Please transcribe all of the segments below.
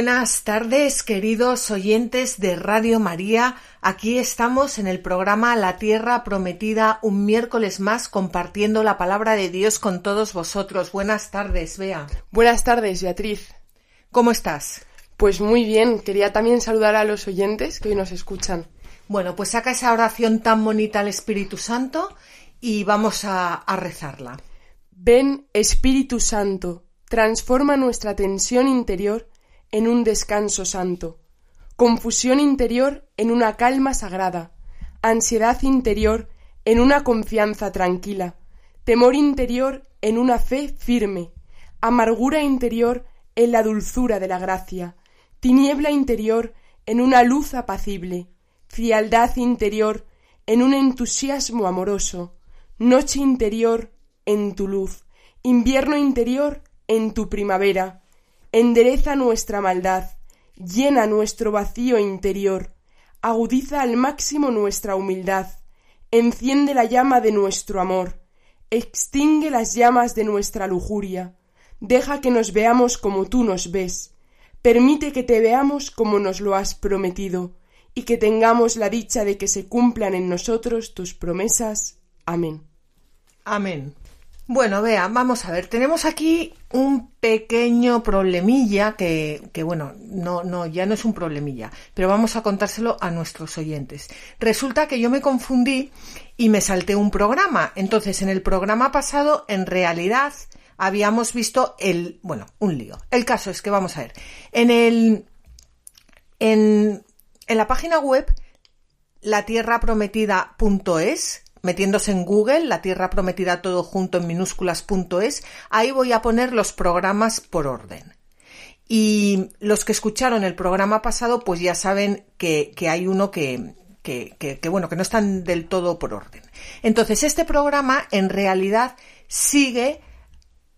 Buenas tardes, queridos oyentes de Radio María. Aquí estamos en el programa La Tierra Prometida, un miércoles más compartiendo la palabra de Dios con todos vosotros. Buenas tardes, Bea. Buenas tardes, Beatriz. ¿Cómo estás? Pues muy bien. Quería también saludar a los oyentes que hoy nos escuchan. Bueno, pues saca esa oración tan bonita al Espíritu Santo y vamos a, a rezarla. Ven, Espíritu Santo, transforma nuestra tensión interior en un descanso santo, confusión interior en una calma sagrada, ansiedad interior en una confianza tranquila, temor interior en una fe firme, amargura interior en la dulzura de la gracia, tiniebla interior en una luz apacible, frialdad interior en un entusiasmo amoroso, noche interior en tu luz, invierno interior en tu primavera, endereza nuestra maldad, llena nuestro vacío interior, agudiza al máximo nuestra humildad, enciende la llama de nuestro amor, extingue las llamas de nuestra lujuria, deja que nos veamos como tú nos ves, permite que te veamos como nos lo has prometido, y que tengamos la dicha de que se cumplan en nosotros tus promesas. Amén. Amén. Bueno, vea, vamos a ver, tenemos aquí un pequeño problemilla que, que, bueno, no, no, ya no es un problemilla, pero vamos a contárselo a nuestros oyentes. Resulta que yo me confundí y me salté un programa. Entonces, en el programa pasado, en realidad, habíamos visto el, bueno, un lío. El caso es que vamos a ver, en el, en, en la página web, latierraprometida.es, metiéndose en Google, la Tierra Prometida todo junto en minúsculas.es, ahí voy a poner los programas por orden. Y los que escucharon el programa pasado, pues ya saben que, hay uno que, bueno, que no están del todo por orden. Entonces, este programa en realidad sigue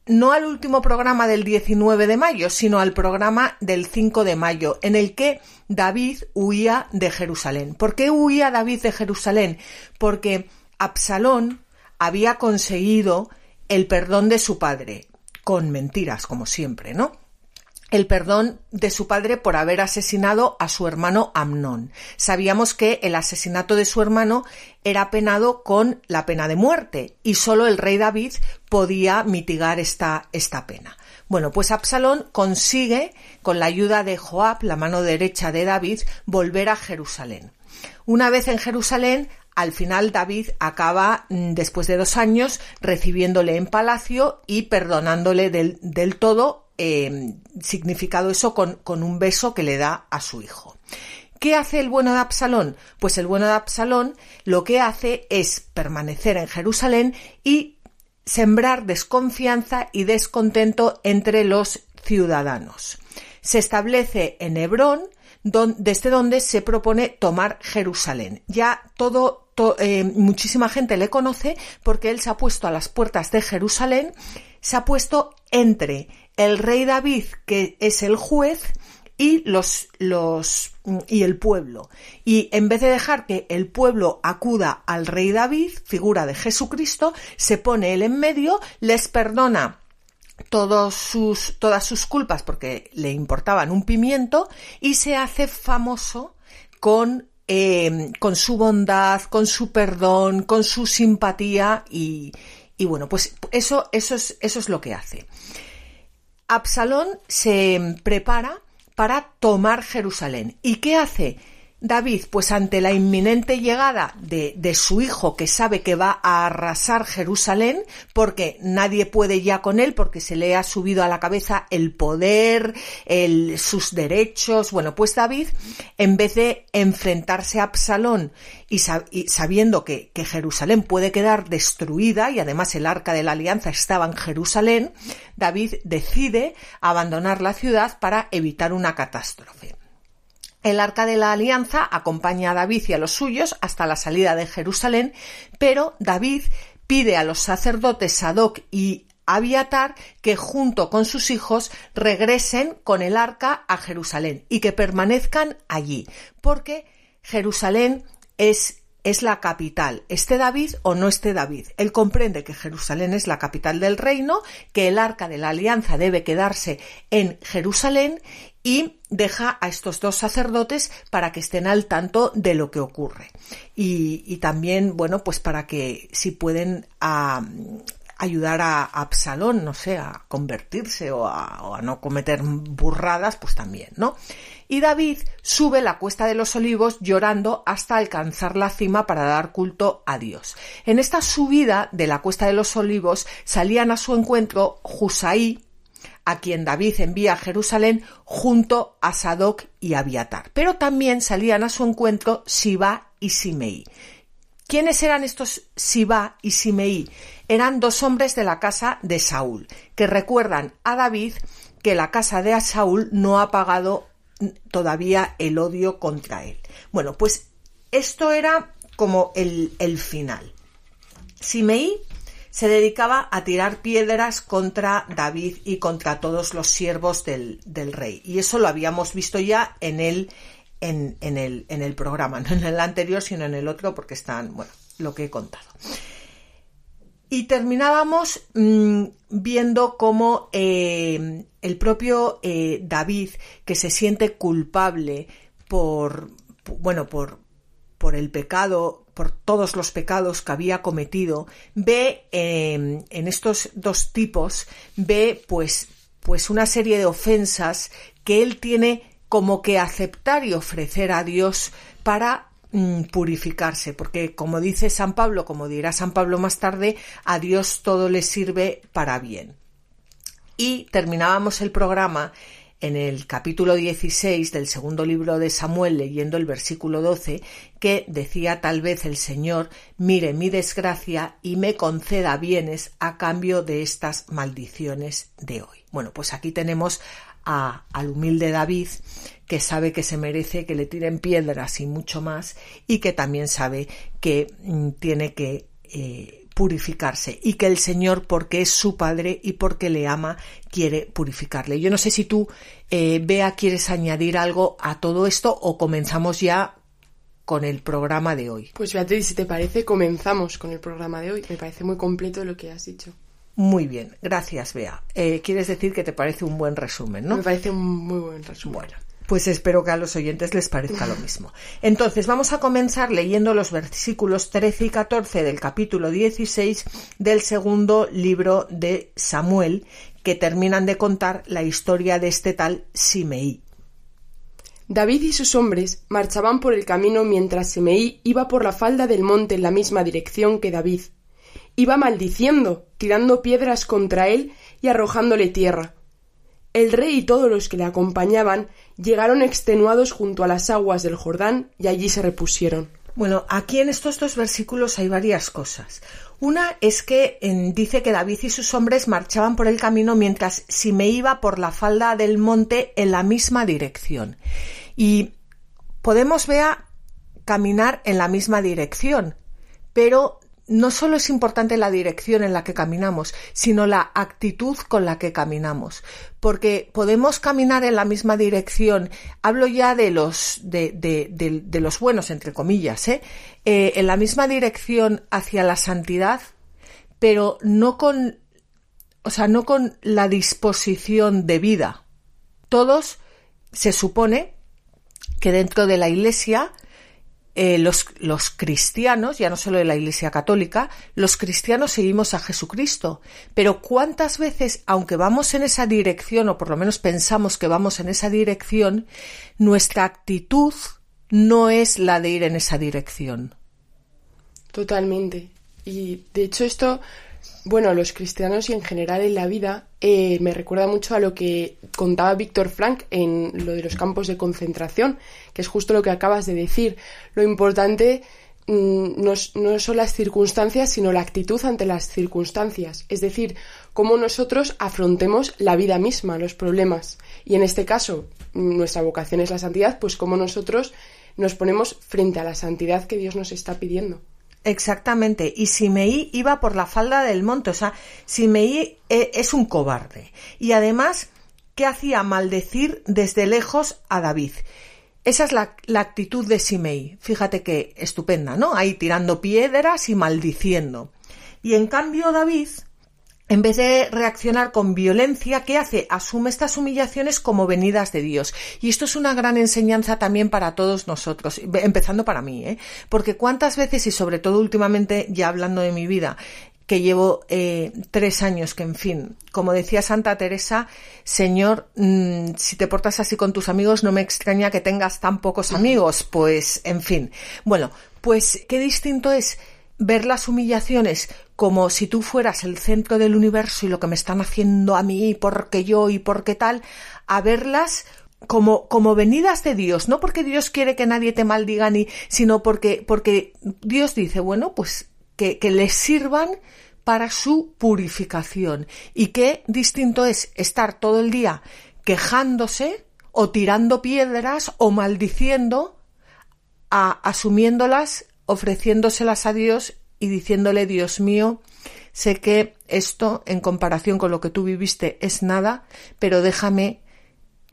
no al último programa del 19 de mayo, sino al programa del 5 de mayo, en el que David huía de Jerusalén. ¿Por qué huía David de Jerusalén? Porque Absalón había conseguido el perdón de su padre, con mentiras, como siempre, ¿no? El perdón de su padre por haber asesinado a su hermano Amnón. Sabíamos que el asesinato de su hermano era penado con la pena de muerte y solo el rey David podía mitigar esta, esta pena. Bueno, pues Absalón consigue, con la ayuda de Joab, la mano derecha de David, volver a Jerusalén. Una vez en Jerusalén, al final David acaba, después de dos años, recibiéndole en palacio y perdonándole del, del todo, eh, significado eso con, con un beso que le da a su hijo. ¿Qué hace el bueno de Absalón? Pues el bueno de Absalón lo que hace es permanecer en Jerusalén y sembrar desconfianza y descontento entre los ciudadanos. Se establece en Hebrón, desde donde se propone tomar Jerusalén. Ya todo, eh, muchísima gente le conoce porque él se ha puesto a las puertas de Jerusalén, se ha puesto entre el rey David, que es el juez, y los, los y el pueblo. Y en vez de dejar que el pueblo acuda al rey David, figura de Jesucristo, se pone él en medio, les perdona todos sus, todas sus culpas porque le importaban un pimiento y se hace famoso con, eh, con su bondad, con su perdón, con su simpatía y, y bueno, pues eso, eso, es, eso es lo que hace. Absalón se prepara para tomar Jerusalén. ¿Y qué hace? David, pues ante la inminente llegada de, su hijo que sabe que va a arrasar Jerusalén, porque nadie puede ya con él, porque se le ha subido a la cabeza el poder, sus derechos, bueno, pues David, en vez de enfrentarse a Absalón y, sab y sabiendo que Jerusalén puede quedar destruida, y además el arca de la alianza estaba en Jerusalén, David decide abandonar la ciudad para evitar una catástrofe. El arca de la alianza acompaña a David y a los suyos hasta la salida de Jerusalén, pero David pide a los sacerdotes Sadoc y Abiatar que junto con sus hijos regresen con el arca a Jerusalén y que permanezcan allí, porque Jerusalén es es la capital, esté David o no esté David. Él comprende que Jerusalén es la capital del reino, que el arca de la alianza debe quedarse en Jerusalén y deja a estos dos sacerdotes para que estén al tanto de lo que ocurre. Y, también, bueno, pues para que si pueden ayudar a, Absalón, no sé, a convertirse o a, no cometer burradas, pues también, ¿no? y David sube la cuesta de los olivos llorando hasta alcanzar la cima para dar culto a Dios. En esta subida de la cuesta de los olivos salían a su encuentro Husaí, a quien David envía a Jerusalén junto a Sadoc y Abiatar. Pero también salían a su encuentro Siba y Simei. ¿Quiénes eran estos Siba y Simei? Eran dos hombres de la casa de Saúl, que recuerdan a David que la casa de Saúl no ha pagado todavía el odio contra él. Bueno, pues esto era como el, el final. Simei se dedicaba a tirar piedras contra David y contra todos los siervos del, del rey. Y eso lo habíamos visto ya en el, en, en, el, en el programa, no en el anterior, sino en el otro, porque están, bueno, lo que he contado. Y terminábamos mm, viendo cómo eh, el propio eh, David, que se siente culpable por, bueno, por, por el pecado, por todos los pecados que había cometido, ve em, en estos dos tipos, ve pues, pues una serie de ofensas que él tiene como que aceptar y ofrecer a Dios para Mm, purificarse, porque como dice San Pablo, como dirá San Pablo más tarde, a Dios todo le sirve para bien. Y terminábamos el programa en el capítulo 16 del segundo libro de Samuel leyendo el versículo 12 que decía tal vez el Señor mire mi desgracia y me conceda bienes a cambio de estas maldiciones de hoy. Bueno, pues aquí tenemos al humilde David, que sabe que se merece que le tiren piedras y mucho más, y que también sabe que mm, tiene que eh, purificarse y que el Señor, porque es su Padre y porque le ama, quiere purificarle. Yo no sé si tú, eh, Bea, quieres añadir algo a todo esto o comenzamos ya con el programa de hoy. Pues Beatriz, si te parece, comenzamos con el programa de hoy. Me parece muy completo lo que has dicho. Muy bien, gracias, Bea. Eh, quieres decir que te parece un buen resumen, ¿no? Me parece un muy buen resumen. Bueno, pues espero que a los oyentes les parezca lo mismo. Entonces, vamos a comenzar leyendo los versículos 13 y 14 del capítulo 16 del segundo libro de Samuel, que terminan de contar la historia de este tal Simeí. David y sus hombres marchaban por el camino mientras Simeí iba por la falda del monte en la misma dirección que David iba maldiciendo, tirando piedras contra él y arrojándole tierra. El rey y todos los que le acompañaban llegaron extenuados junto a las aguas del Jordán y allí se repusieron. Bueno, aquí en estos dos versículos hay varias cosas. Una es que dice que David y sus hombres marchaban por el camino mientras si me iba por la falda del monte en la misma dirección. Y podemos ver caminar en la misma dirección, pero no solo es importante la dirección en la que caminamos, sino la actitud con la que caminamos. Porque podemos caminar en la misma dirección, hablo ya de los, de, de, los buenos, entre comillas, ¿eh? ¿eh? en la misma dirección hacia la santidad, pero no con, o sea, no con la disposición de vida. Todos se supone que dentro de la Iglesia eh, los, los, cristianos, ya no solo de la Iglesia Católica, los cristianos seguimos a Jesucristo. Pero ¿cuántas veces, aunque vamos en esa dirección, o por lo menos pensamos que vamos en esa dirección, nuestra actitud no es la de ir en esa dirección? Totalmente. Y de hecho esto bueno, los cristianos y en general en la vida eh, me recuerda mucho a lo que contaba Víctor Frank en lo de los campos de concentración, que es justo lo que acabas de decir. Lo importante mm, no, no, son las circunstancias, sino la actitud ante las circunstancias. Es decir, cómo nosotros afrontemos la vida misma, los problemas. Y en este caso, mm, nuestra vocación es la santidad, pues cómo nosotros nos ponemos frente a la santidad que Dios nos está pidiendo. Exactamente. Y Simeí iba por la falda del monte. O sea, Simeí eh, es un cobarde. Y además, ¿qué hacía? Maldecir desde lejos a David. Esa es la, la actitud de Simei. Fíjate que estupenda, ¿no? Ahí tirando piedras y maldiciendo. Y en cambio David, en vez de reaccionar con violencia, ¿qué hace? Asume estas humillaciones como venidas de Dios. Y esto es una gran enseñanza también para todos nosotros, empezando para mí, ¿eh? Porque cuántas veces, y sobre todo últimamente, ya hablando de mi vida, que llevo eh, tres años, que en fin, como decía Santa Teresa, Señor, mm, si te portas así con tus amigos, no me extraña que tengas tan pocos amigos, pues, en fin. Bueno, pues qué distinto es ver las humillaciones como si tú fueras el centro del universo y lo que me están haciendo a mí, porque yo y porque tal, a verlas como, como venidas de Dios, no porque Dios quiere que nadie te maldiga ni, sino porque, porque Dios dice, bueno, pues que, que les sirvan para su purificación. Y qué distinto es estar todo el día quejándose o tirando piedras o maldiciendo, a, asumiéndolas, ofreciéndoselas a Dios y diciéndole, Dios mío, sé que esto en comparación con lo que tú viviste es nada, pero déjame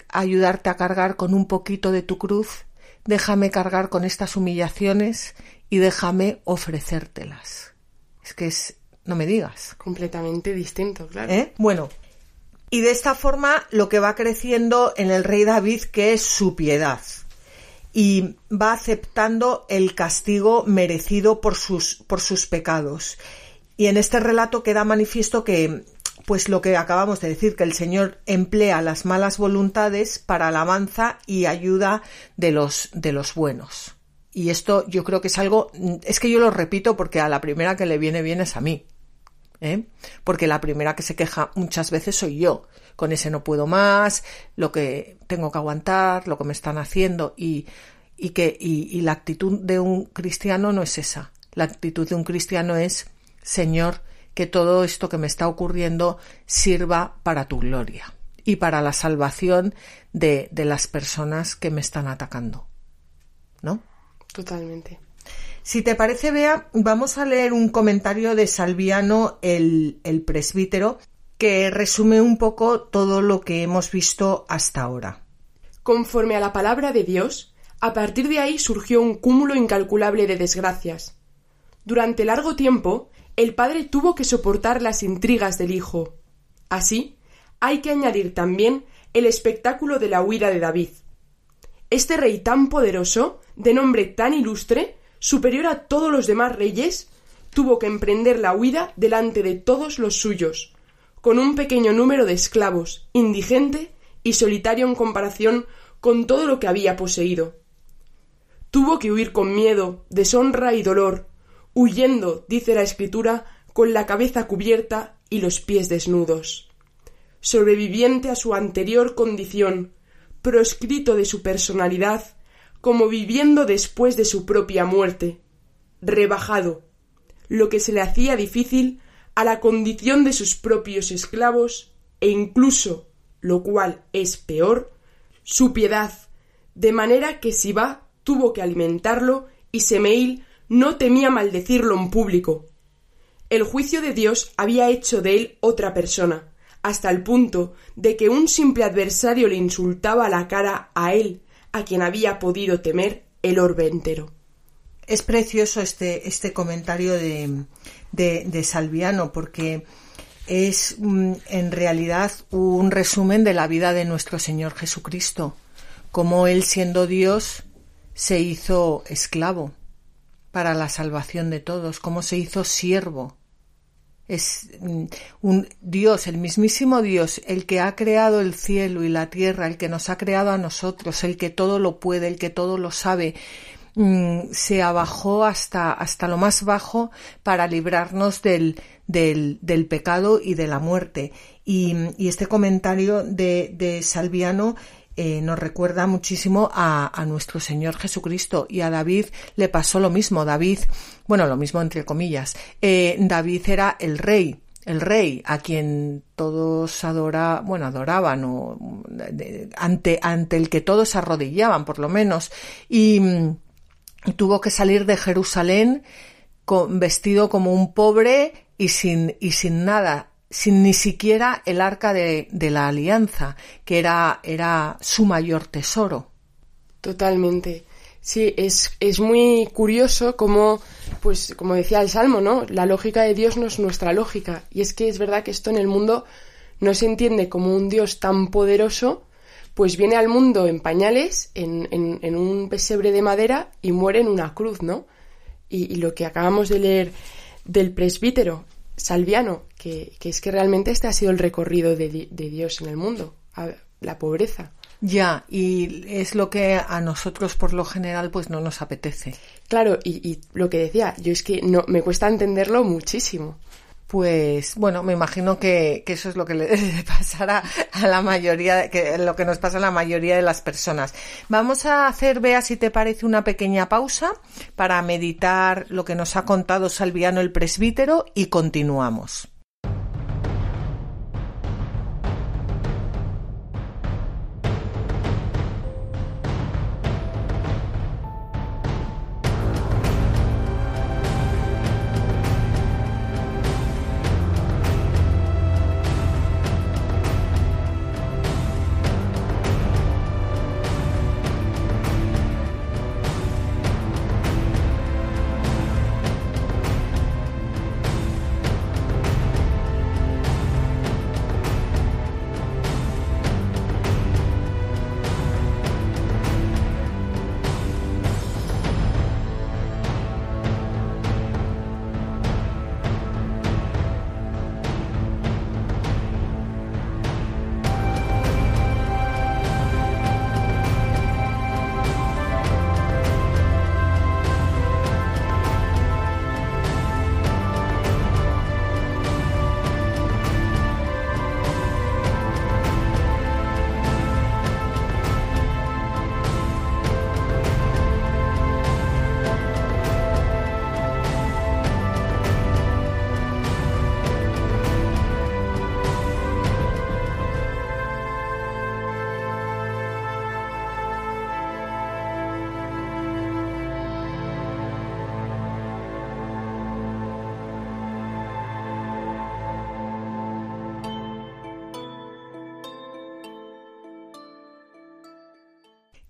ayudarte a cargar con un poquito de tu cruz, déjame cargar con estas humillaciones y déjame ofrecértelas. Es que es no me digas. Completamente distinto, claro. ¿Eh? Bueno, y de esta forma lo que va creciendo en el rey David, que es su piedad. Y va aceptando el castigo merecido por sus, por sus pecados. Y en este relato queda manifiesto que, pues lo que acabamos de decir, que el Señor emplea las malas voluntades para alabanza y ayuda de los, de los buenos. Y esto yo creo que es algo, es que yo lo repito porque a la primera que le viene bien es a mí. ¿Eh? Porque la primera que se queja muchas veces soy yo. Con ese no puedo más, lo que tengo que aguantar, lo que me están haciendo y, que y, y la actitud de un cristiano no es esa. La actitud de un cristiano es Señor, que todo esto que me está ocurriendo sirva para tu gloria y para la salvación de, de las personas que me están atacando. ¿No? Totalmente. Si te parece, Bea, vamos a leer un comentario de Salviano, el, el presbítero, que resume un poco todo lo que hemos visto hasta ahora. Conforme a la palabra de Dios, a partir de ahí surgió un cúmulo incalculable de desgracias. Durante largo tiempo, el padre tuvo que soportar las intrigas del hijo. Así, hay que añadir también el espectáculo de la huida de David. Este rey tan poderoso, de nombre tan ilustre, superior a todos los demás reyes, tuvo que emprender la huida delante de todos los suyos, con un pequeño número de esclavos, indigente y solitario en comparación con todo lo que había poseído. Tuvo que huir con miedo, deshonra y dolor, huyendo, dice la escritura, con la cabeza cubierta y los pies desnudos. Sobreviviente a su anterior condición, proscrito de su personalidad, como viviendo después de su propia muerte, rebajado, lo que se le hacía difícil a la condición de sus propios esclavos e incluso, lo cual es peor, su piedad, de manera que Sibá tuvo que alimentarlo y Semeil no temía maldecirlo en público. El juicio de Dios había hecho de él otra persona, hasta el punto de que un simple adversario le insultaba a la cara a él a quien había podido temer el orbe entero. Es precioso este, este comentario de, de, Salviano porque es mm, en realidad un resumen de la vida de nuestro Señor Jesucristo, como Él siendo Dios se hizo esclavo para la salvación de todos, cómo se hizo siervo es mm, un Dios, el mismísimo Dios, el que ha creado el cielo y la tierra, el que nos ha creado a nosotros, el que todo lo puede, el que todo lo sabe, mm, se abajó hasta, hasta lo más bajo para librarnos del, del, pecado y de la muerte. Y, este comentario de, de Salviano eh, nos recuerda muchísimo a, a, nuestro Señor Jesucristo y a David le pasó lo mismo. David, bueno, lo mismo entre comillas, eh, David era el rey, el rey a quien todos adora, bueno, adoraban o ante, ante el que todos arrodillaban, por lo menos, y, y tuvo que salir de Jerusalén con, vestido como un pobre y sin, y sin nada, sin ni siquiera el arca de, de la alianza, que era, era su mayor tesoro. Totalmente. Sí, es, es muy curioso como, pues, como decía el Salmo, ¿no? La lógica de Dios no es nuestra lógica. Y es que es verdad que esto en el mundo no se entiende como un Dios tan poderoso, pues viene al mundo en pañales, en, en, un pesebre de madera y muere en una cruz, ¿no? Y, y lo que acabamos de leer del presbítero Salviano, que, que, es que realmente este ha sido el recorrido de, de Dios en el mundo, la pobreza. Ya, y es lo que a nosotros por lo general pues no nos apetece. Claro, y, y lo que decía, yo es que no me cuesta entenderlo muchísimo. Pues bueno, me imagino que, que, eso es lo que le pasará a la mayoría, que lo que nos pasa a la mayoría de las personas. Vamos a hacer, vea si te parece, una pequeña pausa para meditar lo que nos ha contado Salviano el presbítero y continuamos.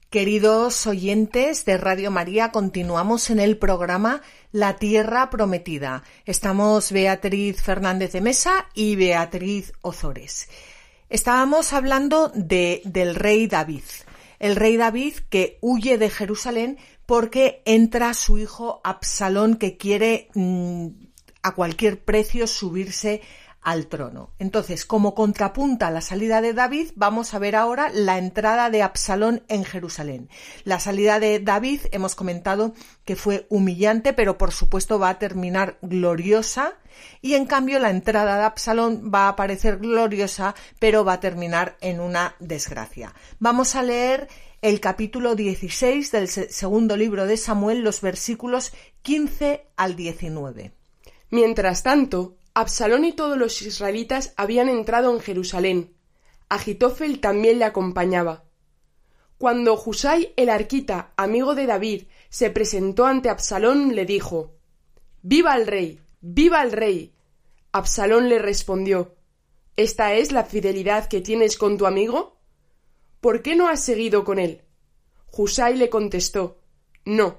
Queridos oyentes de Radio María, continuamos en el programa La Tierra Prometida. Estamos Beatriz Fernández de Mesa y Beatriz Ozores. Estábamos hablando de, del rey David. El rey David que huye de Jerusalén porque entra su hijo Absalón que quiere mmm, a cualquier precio subirse al trono. Entonces, como contrapunta a la salida de David, vamos a ver ahora la entrada de Absalón en Jerusalén. La salida de David hemos comentado que fue humillante, pero por supuesto va a terminar gloriosa. Y en cambio la entrada de Absalón va a parecer gloriosa, pero va a terminar en una desgracia. Vamos a leer el capítulo 16 del segundo libro de Samuel, los versículos 15 al 19. Mientras tanto, Absalón y todos los israelitas habían entrado en Jerusalén. Agitofel también le acompañaba. Cuando Husay el arquita, amigo de David, se presentó ante Absalón, le dijo Viva el rey. Viva el rey. Absalón le respondió ¿Esta es la fidelidad que tienes con tu amigo? ¿Por qué no has seguido con él? Husay le contestó No.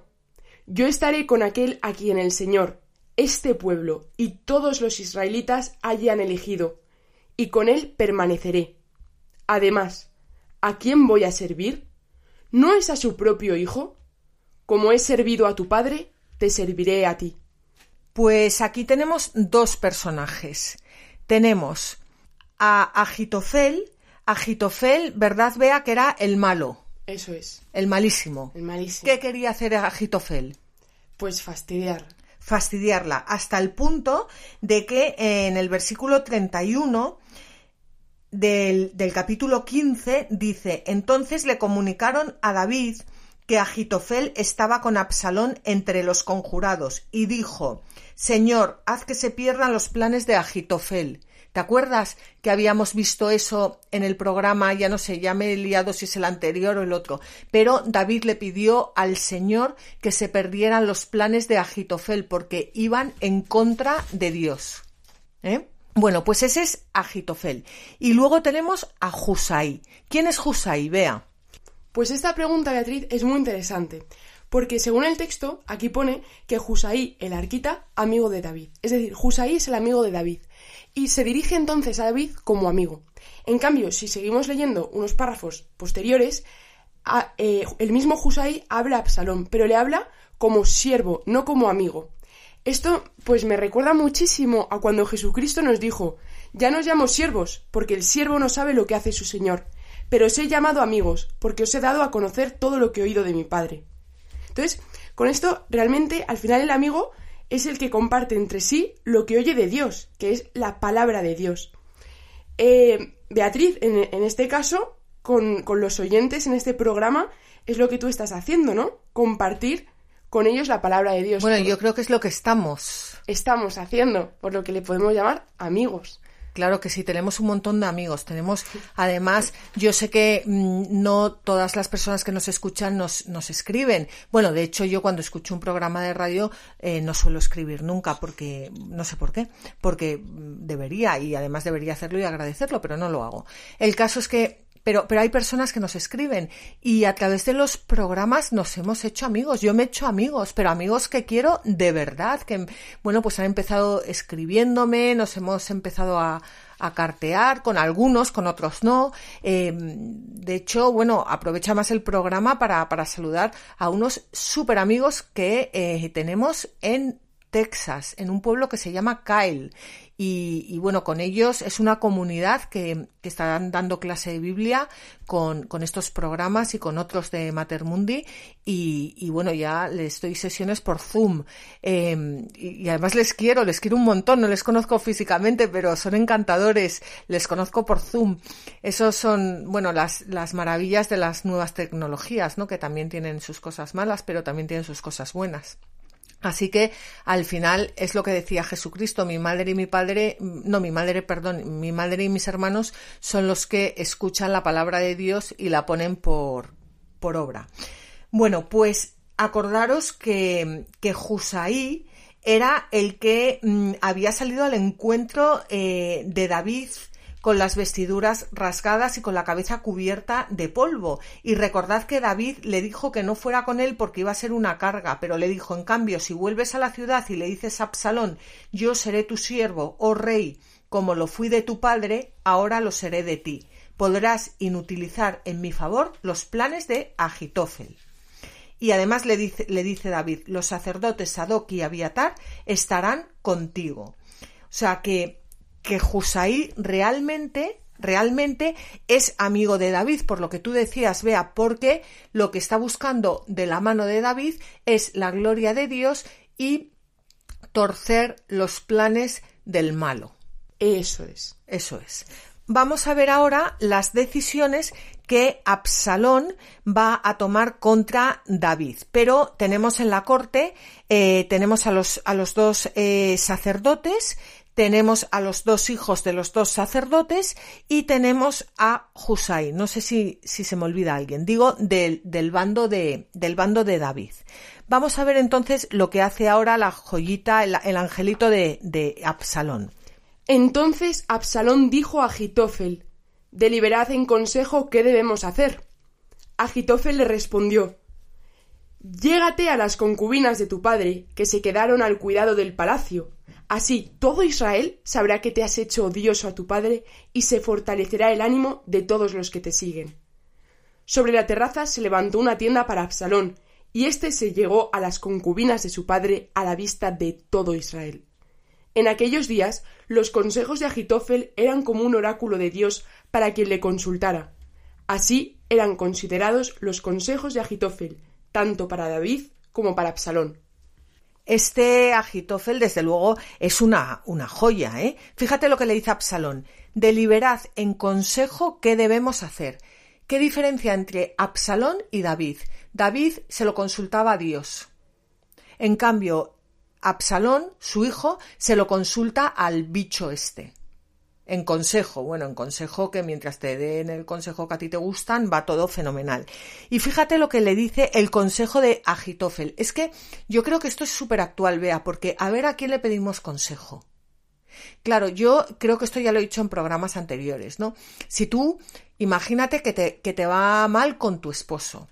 Yo estaré con aquel a quien el Señor, este pueblo y todos los israelitas hayan elegido, y con él permaneceré. Además, ¿a quién voy a servir? ¿No es a su propio hijo? Como he servido a tu padre, te serviré a ti. Pues aquí tenemos dos personajes. Tenemos a Agitofel. Agitofel, ¿verdad, Vea que era el malo? Eso es. El malísimo. El malísimo. ¿Qué quería hacer Agitofel? Pues fastidiar fastidiarla hasta el punto de que en el versículo 31 del, del capítulo 15 dice, entonces le comunicaron a David que Agitofel estaba con Absalón entre los conjurados y dijo, Señor, haz que se pierdan los planes de Agitofel. ¿Te acuerdas que habíamos visto eso en el programa? Ya no sé, ya me he liado si es el anterior o el otro. Pero David le pidió al Señor que se perdieran los planes de Agitofel porque iban en contra de Dios. ¿Eh? Bueno, pues ese es Agitofel. Y luego tenemos a Husai. ¿Quién es Husai? Vea. Pues esta pregunta, Beatriz, es muy interesante, porque según el texto, aquí pone que Husai, el arquita, amigo de David. Es decir, Husai es el amigo de David y se dirige entonces a David como amigo. En cambio, si seguimos leyendo unos párrafos posteriores, eh, el mismo Husai habla a Absalón, pero le habla como siervo, no como amigo. Esto pues me recuerda muchísimo a cuando Jesucristo nos dijo, ya nos llamo siervos, porque el siervo no sabe lo que hace su Señor, pero os he llamado amigos, porque os he dado a conocer todo lo que he oído de mi Padre. Entonces, con esto, realmente, al final el amigo es el que comparte entre sí lo que oye de Dios, que es la palabra de Dios. Eh, Beatriz, en, este caso, con, con, los oyentes en este programa, es lo que tú estás haciendo, ¿no? Compartir con ellos la palabra de Dios. Bueno, yo creo que es lo que estamos. Estamos haciendo, por lo que le podemos llamar amigos. Claro que sí, tenemos un montón de amigos. Tenemos, además, yo sé que mm, no todas las personas que nos escuchan nos, nos escriben. Bueno, de hecho, yo cuando escucho un programa de radio eh, no suelo escribir nunca porque, no sé por qué, porque mm, debería y además debería hacerlo y agradecerlo, pero no lo hago. El caso es que pero, pero hay personas que nos escriben y a través de los programas nos hemos hecho amigos. Yo me he hecho amigos, pero amigos que quiero de verdad, que, bueno, pues han empezado escribiéndome, nos hemos empezado a, a cartear con algunos, con otros no. Eh, de hecho, bueno, aprovecha más el programa para, para saludar a unos súper amigos que eh, tenemos en Texas, en un pueblo que se llama Kyle. Y, bueno, con ellos es una comunidad que, están dando clase de Biblia con, estos programas y con otros de Matermundi. Y, y bueno, ya les doy sesiones por Zoom. Em, y, además les quiero, les quiero un montón. No les conozco físicamente, pero son encantadores. Les conozco por Zoom. Esos son, bueno, las, las maravillas de las nuevas tecnologías, ¿no? Que también tienen sus cosas malas, pero también tienen sus cosas buenas. Así que al final es lo que decía Jesucristo, mi madre y mi padre, no mi madre, perdón, mi madre y mis hermanos son los que escuchan la palabra de Dios y la ponen por, por obra. Bueno, pues acordaros que, que era el que mm, había salido al encuentro eh, de David con las vestiduras rasgadas y con la cabeza cubierta de polvo. Y recordad que David le dijo que no fuera con él porque iba a ser una carga, pero le dijo, en cambio, si vuelves a la ciudad y le dices a Absalón, yo seré tu siervo, oh rey, como lo fui de tu padre, ahora lo seré de ti. Podrás inutilizar en mi favor los planes de Agitofel. Y además le dice, le dice David, los sacerdotes Sadoc y Abiatar estarán contigo. O sea que que Husai realmente realmente es amigo de David, por lo que tú decías, vea, porque lo que está buscando de la mano de David es la gloria de Dios y torcer los planes del malo. Eso es. Eso es. Vamos a ver ahora las decisiones que Absalón va a tomar contra David. Pero tenemos en la corte, eh, tenemos a los, a los dos eh, sacerdotes tenemos a los dos hijos de los dos sacerdotes y tenemos a Husay. No sé si, si se me olvida alguien. Digo del, del, bando de, del bando de David. Vamos a ver entonces lo que hace ahora la joyita, el, angelito de, Absalón. Entonces Absalón dijo a Agitofel, deliberad en consejo qué debemos hacer. Agitofel le respondió, Llégate a las concubinas de tu padre, que se quedaron al cuidado del palacio, Así todo Israel sabrá que te has hecho odioso a tu padre y se fortalecerá el ánimo de todos los que te siguen. Sobre la terraza se levantó una tienda para Absalón, y éste se llegó a las concubinas de su padre a la vista de todo Israel. En aquellos días los consejos de Agitofel eran como un oráculo de Dios para quien le consultara. Así eran considerados los consejos de Agitofel, tanto para David como para Absalón. Este Agitofel, desde luego, es una, una joya, ¿eh? Fíjate lo que le dice Absalón. Deliberad en consejo qué debemos hacer. ¿Qué diferencia entre Absalón y David? David se lo consultaba a Dios. En cambio, Absalón, su hijo, se lo consulta al bicho este. En consejo, bueno, en consejo que mientras te den el consejo que a ti te gustan, va todo fenomenal. Y fíjate lo que le dice el consejo de Agitofel. Es que yo creo que esto es súper actual, vea, porque a ver a quién le pedimos consejo. Claro, yo creo que esto ya lo he dicho en programas anteriores, ¿no? Si tú, imagínate que te, que te va mal con tu esposo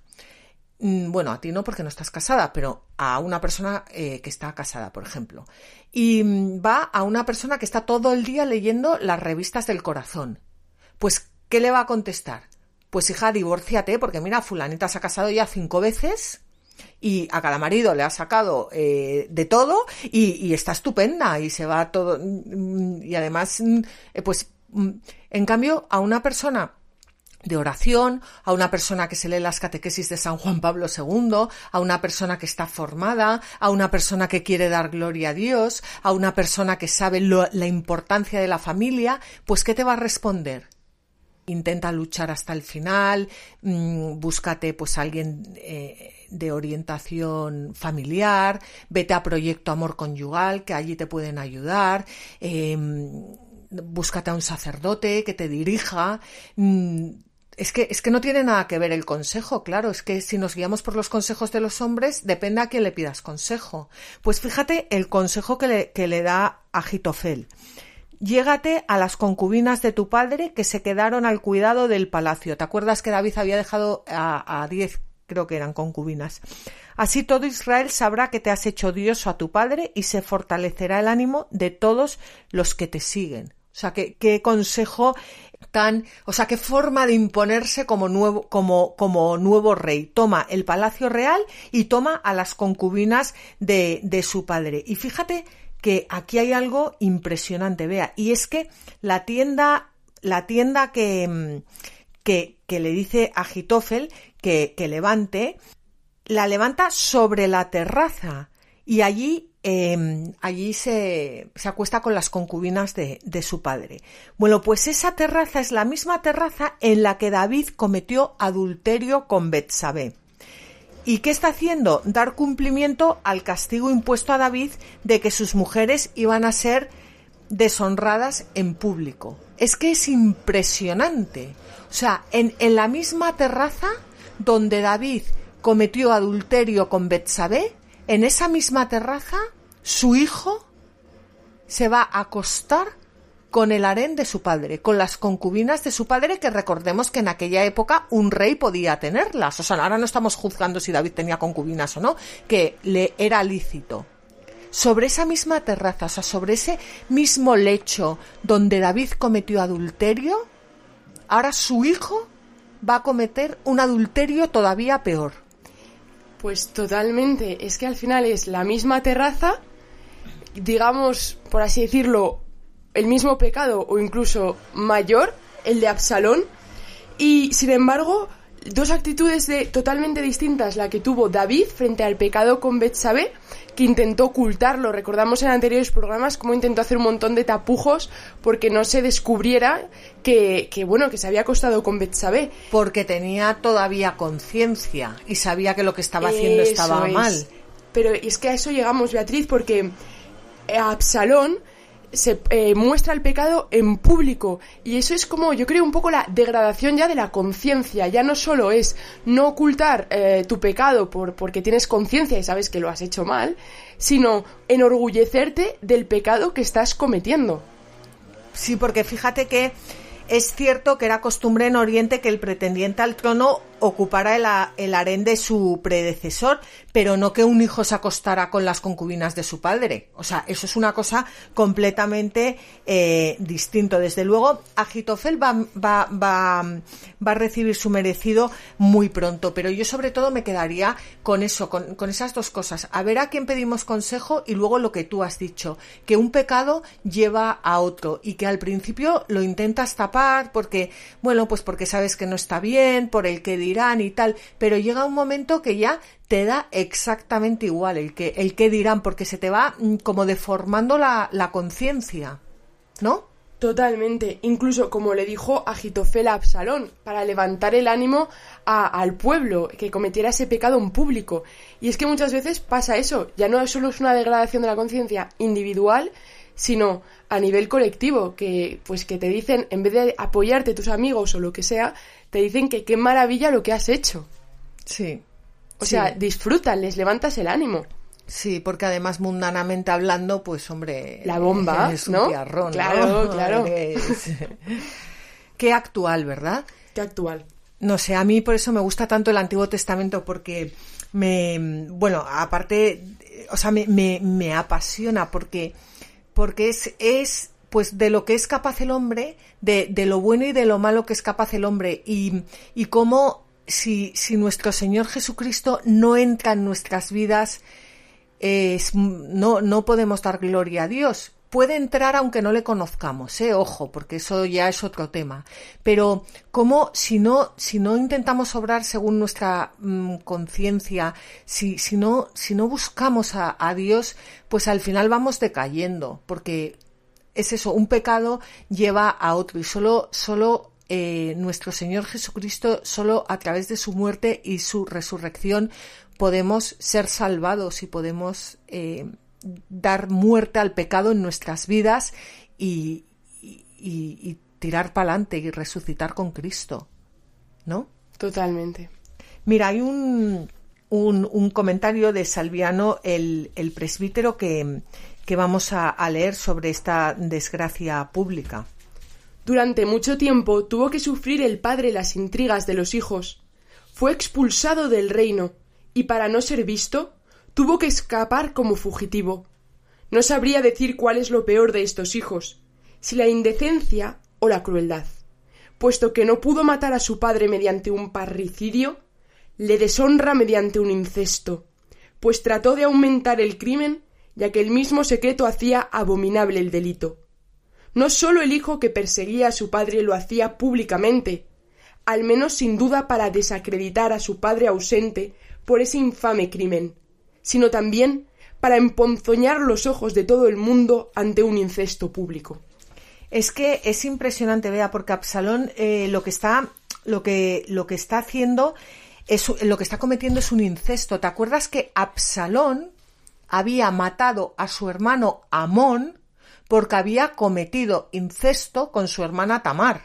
Mm, bueno, a ti no porque no estás casada, pero a una persona eh, que está casada, por ejemplo. Y mm, va a una persona que está todo el día leyendo las revistas del corazón. Pues, ¿qué le va a contestar? Pues hija, divórciate, porque mira, fulanita se ha casado ya cinco veces y a cada marido le ha sacado eh, de todo y, está estupenda y se va todo mm, y además eh, pues en cambio a una persona de oración, a una persona que se lee las catequesis de San Juan Pablo II, a una persona que está formada, a una persona que quiere dar gloria a Dios, a una persona que sabe la importancia de la familia, pues ¿qué te va a responder? Intenta luchar hasta el final, mm, búscate pues alguien eh, de orientación familiar, vete a Proyecto Amor Conyugal, que allí te pueden ayudar, em, búscate a un sacerdote que te dirija, mm, es que, es que no tiene nada que ver el consejo, claro, es que si nos guiamos por los consejos de los hombres, depende a quién le pidas consejo. Pues fíjate el consejo que le, que le da a Jitofel. Llégate a las concubinas de tu padre que se quedaron al cuidado del palacio. ¿Te acuerdas que David había dejado a, diez, creo que eran concubinas? Así todo Israel sabrá que te has hecho dioso a tu padre y se fortalecerá el ánimo de todos los que te siguen. O sea, qué consejo tan, o sea, qué forma de imponerse como nuevo, como, como nuevo rey. Toma el palacio real y toma a las concubinas de, de su padre. Y fíjate que aquí hay algo impresionante, vea, y es que la tienda, la tienda que, que, que le dice a Gitofel que, que levante, la levanta sobre la terraza y allí Em, allí se, se, acuesta con las concubinas de, de, su padre. Bueno, pues esa terraza es la misma terraza en la que David cometió adulterio con Betsabé. ¿Y qué está haciendo? Dar cumplimiento al castigo impuesto a David de que sus mujeres iban a ser deshonradas en público. Es que es impresionante. O sea, en, en la misma terraza donde David cometió adulterio con Betsabé, en esa misma terraza, su hijo se va a acostar con el harén de su padre, con las concubinas de su padre, que recordemos que en aquella época un rey podía tenerlas. O sea, ahora no estamos juzgando si David tenía concubinas o no, que le era lícito. Sobre esa misma terraza, o sea, sobre ese mismo lecho donde David cometió adulterio, ahora su hijo va a cometer un adulterio todavía peor. Pues totalmente. Es que al final es la misma terraza, digamos, por así decirlo, el mismo pecado o incluso mayor, el de Absalón. Y sin embargo, dos actitudes de, totalmente distintas, la que tuvo David frente al pecado con Betsabé, que intentó ocultarlo. Recordamos en anteriores programas cómo intentó hacer un montón de tapujos porque no se descubriera que, que bueno, que se había acostado con Betsabé. Porque tenía todavía conciencia y sabía que lo que estaba haciendo estaba mal. Pero es que a eso llegamos, Beatriz, porque Absalón se eh, muestra el pecado en público. Y eso es como yo creo un poco la degradación ya de la conciencia. Ya no solo es no ocultar eh, tu pecado por, porque tienes conciencia y sabes que lo has hecho mal sino enorgullecerte del pecado que estás cometiendo. Sí porque fíjate que es cierto que era costumbre en Oriente que el pretendiente al trono ocupara el, el, harén de su predecesor, pero no que un hijo se acostara con las concubinas de su padre. O sea, eso es una cosa completamente eh, distinto. Desde luego, Agitofel va, va, va, va, a recibir su merecido muy pronto, pero yo sobre todo me quedaría con eso, con, con esas dos cosas. A ver a quién pedimos consejo y luego lo que tú has dicho, que un pecado lleva a otro y que al principio lo intentas tapar porque, bueno, pues porque sabes que no está bien, por el que dirán y tal, pero llega un momento que ya te da exactamente igual el que, el que dirán, porque se te va mm, como deformando la, la conciencia, ¿no? Totalmente, incluso como le dijo Agitofel a Absalón, para levantar el ánimo al pueblo que cometiera ese pecado en público. Y es que muchas veces pasa eso, ya no solo es una degradación de la conciencia individual, sino a nivel colectivo, que pues que te dicen, en vez de apoyarte tus amigos o lo que sea, te dicen que qué maravilla lo que has hecho. Sí. O sea, disfrutan, les levantas el ánimo. Sí, porque además mundanamente hablando, pues hombre, la bomba, es un ¿no? tiarrón, claro, claro. Qué actual, ¿verdad? Qué actual. No sé, a mí por eso me gusta tanto el Antiguo Testamento porque me, bueno, aparte, o sea, me, me, me apasiona porque, porque es, es pues de lo que es capaz el hombre, de, de, lo bueno y de lo malo que es capaz el hombre, y, y cómo si, si nuestro Señor Jesucristo no entra en nuestras vidas, es, no, no podemos dar gloria a Dios. Puede entrar aunque no le conozcamos, ¿eh? ojo, porque eso ya es otro tema. Pero como si no, si no intentamos obrar según nuestra mmm, conciencia, si, si, no, si no buscamos a, a Dios, pues al final vamos decayendo, porque es eso, un pecado lleva a otro y solo, solo eh, nuestro Señor Jesucristo, solo a través de su muerte y su resurrección, podemos ser salvados y podemos eh, dar muerte al pecado en nuestras vidas y, y, y tirar para adelante y resucitar con Cristo. ¿No? Totalmente. Mira, hay un, un, un comentario de Salviano, el, el presbítero, que, que vamos a, a leer sobre esta desgracia pública. Durante mucho tiempo tuvo que sufrir el padre las intrigas de los hijos. Fue expulsado del reino y para no ser visto, tuvo que escapar como fugitivo. No sabría decir cuál es lo peor de estos hijos, si la indecencia o la crueldad. Puesto que no pudo matar a su padre mediante un parricidio, le deshonra mediante un incesto, pues trató de aumentar el crimen, ya que el mismo secreto hacía abominable el delito. No sólo el hijo que perseguía a su padre lo hacía públicamente, al menos sin duda para desacreditar a su padre ausente por ese infame crimen, sino también para emponzoñar los ojos de todo el mundo ante un incesto público. Es que es impresionante, vea, porque Absalón eh, lo que está, lo que, lo que está haciendo es, lo que está cometiendo es un incesto. ¿Te acuerdas que Absalón había matado a su hermano Amón porque había cometido incesto con su hermana Tamar?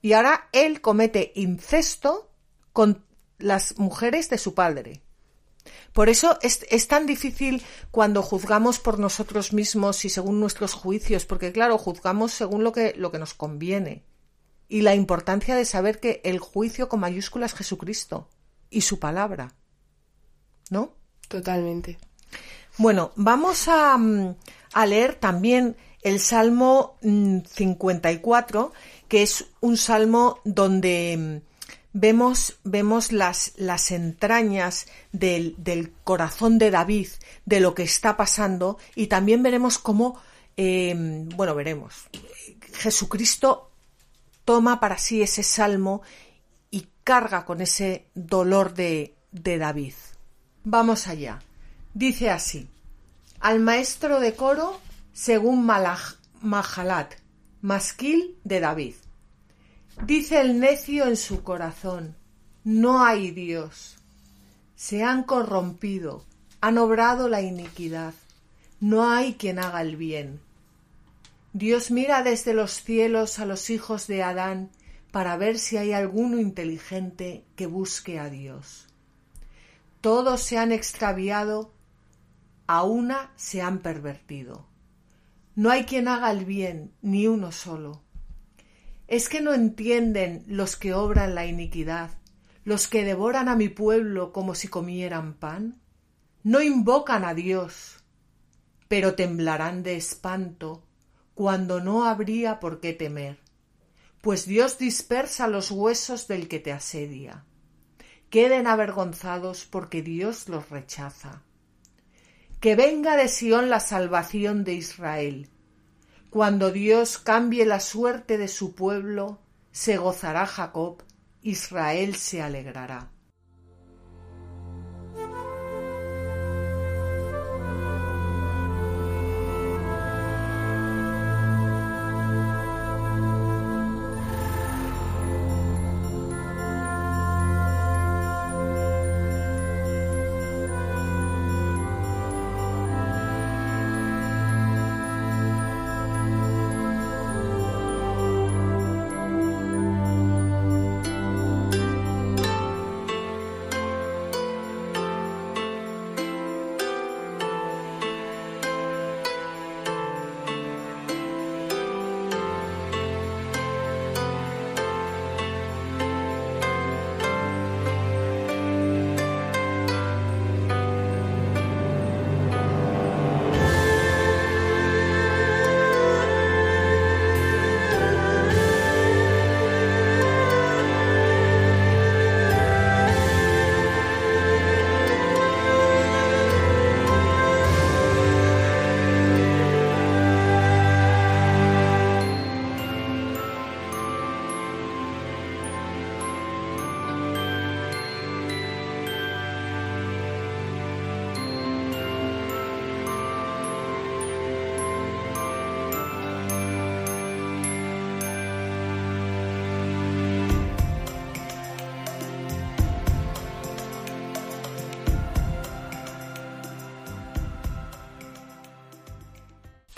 Y ahora él comete incesto con las mujeres de su padre. Por eso es, es, tan difícil cuando juzgamos por nosotros mismos y según nuestros juicios, porque claro, juzgamos según lo que, lo que nos conviene. Y la importancia de saber que el juicio con mayúscula es Jesucristo y su palabra. ¿No? Totalmente. Bueno, vamos a, a leer también el Salmo 54, que es un salmo donde vemos, vemos las, las entrañas del, del, corazón de David, de lo que está pasando, y también veremos cómo, eh, bueno, veremos, Jesucristo toma para sí ese salmo y carga con ese dolor de, de David. Vamos allá. Dice así, al maestro de coro, según Malach, Mahalat, masquil de David. Dice el necio en su corazón, no hay Dios. Se han corrompido, han obrado la iniquidad. No hay quien haga el bien. Dios mira desde los cielos a los hijos de Adán para ver si hay alguno inteligente que busque a Dios. Todos se han extraviado, a una se han pervertido. No hay quien haga el bien, ni uno solo. ¿Es que no entienden los que obran la iniquidad, los que devoran a mi pueblo como si comieran pan? No invocan a Dios, pero temblarán de espanto cuando no habría por qué temer, pues Dios dispersa los huesos del que te asedia. Queden avergonzados porque Dios los rechaza. Que venga de Sión la salvación de Israel cuando Dios cambie la suerte de su pueblo, se gozará Jacob Israel se alegrará.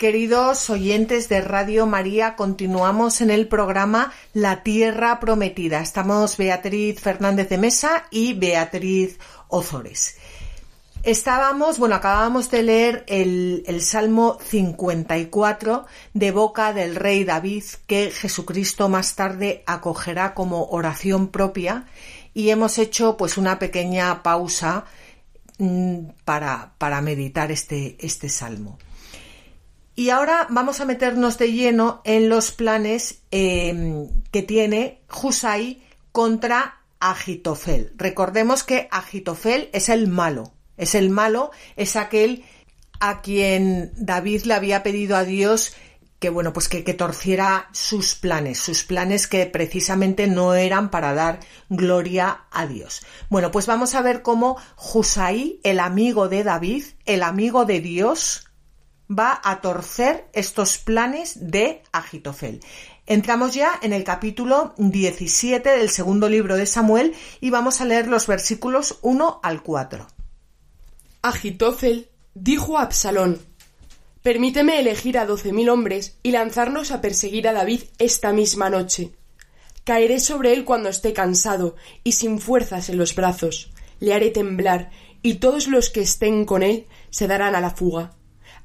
Queridos oyentes de Radio María, continuamos en el programa La Tierra Prometida. Estamos Beatriz Fernández de Mesa y Beatriz Ozores. Estábamos, bueno, acabábamos de leer el, Salmo 54 de boca del rey David que Jesucristo más tarde acogerá como oración propia y hemos hecho pues una pequeña pausa para, para meditar este, este salmo. Y ahora vamos a meternos de lleno en los planes eh, que tiene Husay contra Agitofel. Recordemos que Agitofel es el malo, es el malo, es aquel a quien David le había pedido a Dios que bueno, pues que, que, torciera sus planes, sus planes que precisamente no eran para dar gloria a Dios. Bueno, pues vamos a ver cómo Husay, el amigo de David, el amigo de Dios, va a torcer estos planes de Agitofel. Entramos ya en el capítulo 17 del segundo libro de Samuel y vamos a leer los versículos 1 al 4. Agitofel dijo a Absalón, Permíteme elegir a doce mil hombres y lanzarnos a perseguir a David esta misma noche. Caeré sobre él cuando esté cansado y sin fuerzas en los brazos. Le haré temblar y todos los que estén con él se darán a la fuga.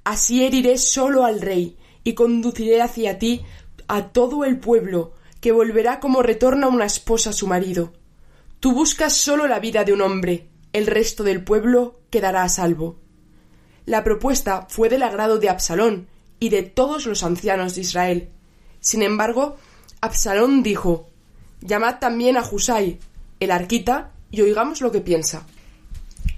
Así heriré solo al rey, y conduciré hacia ti a todo el pueblo, que volverá como retorna una esposa a su marido. Tú buscas solo la vida de un hombre, el resto del pueblo quedará a salvo. La propuesta fue del agrado de Absalón y de todos los ancianos de Israel. Sin embargo, Absalón dijo Llamad también a Husay, el arquita, y oigamos lo que piensa.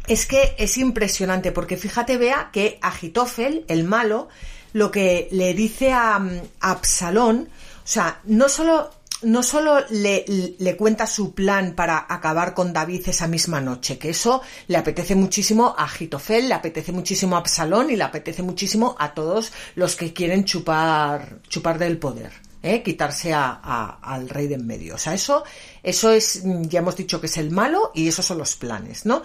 Es que es impresionante, porque fíjate, vea que Agitofel, el malo, lo que le dice a, a Absalón, o sea, no solo no solo le, le, cuenta su plan para acabar con David esa misma noche, que eso le apetece muchísimo a Agitofel, le apetece muchísimo a Absalón y le apetece muchísimo a todos los que quieren chupar, chupar del poder. ¿eh? quitarse a, al rey de en medio. O sea, eso, eso es, ya hemos dicho que es el malo y esos son los planes, ¿no?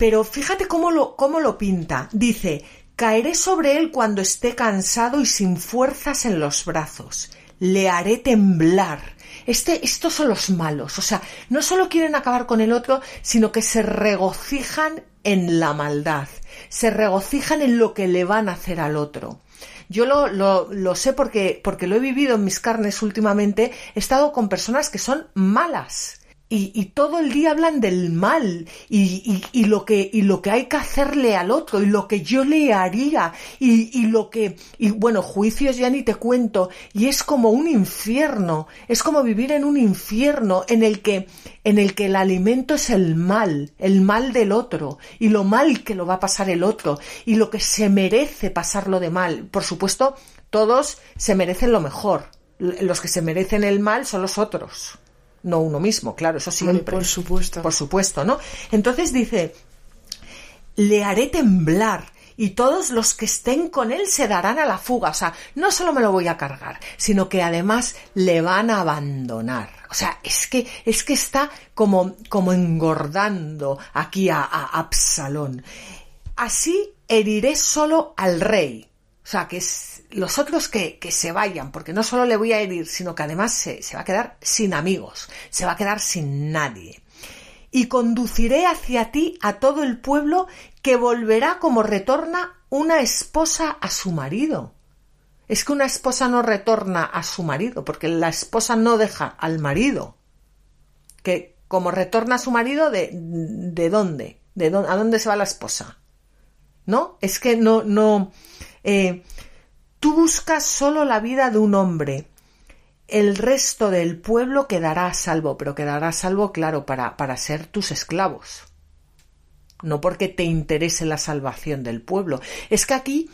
Pero fíjate cómo lo, cómo lo pinta. Dice, caeré sobre él cuando esté cansado y sin fuerzas en los brazos. Le haré temblar. Este, estos son los malos. O sea, no solo quieren acabar con el otro, sino que se regocijan en la maldad. Se regocijan en lo que le van a hacer al otro. Yo lo, lo, lo, sé porque, porque lo he vivido en mis carnes últimamente. He estado con personas que son malas. Y, y, todo el día hablan del mal y, y, lo que, y lo que hay que hacerle al otro y lo que yo le haría y, y lo que, y bueno, juicios ya ni te cuento y es como un infierno, es como vivir en un infierno en el que, en el que el alimento es el mal, el mal del otro y lo mal que lo va a pasar el otro y lo que se merece pasarlo de mal. Por supuesto, todos se merecen lo mejor. Los que se merecen el mal son los otros. No uno mismo, claro, eso siempre. Por supuesto. Por supuesto, ¿no? Entonces dice, le haré temblar y todos los que estén con él se darán a la fuga. O sea, no solo me lo voy a cargar, sino que además le van a abandonar. O sea, es que, es que está como, como engordando aquí a, a Absalón. Así heriré solo al rey. O sea, que es los otros que, que, se vayan, porque no solo le voy a herir, sino que además se, se va a quedar sin amigos, se va a quedar sin nadie y conduciré hacia ti a todo el pueblo que volverá como retorna una esposa a su marido. Es que una esposa no retorna a su marido, porque la esposa no deja al marido. Que como retorna a su marido, ¿de, de dónde? ¿De dónde? ¿A dónde se va la esposa? ¿No? Es que no, no. Eh, tú buscas solo la vida de un hombre el resto del pueblo quedará a salvo, pero quedará a salvo, claro, para, para ser tus esclavos. No porque te interese la salvación del pueblo. Es que aquí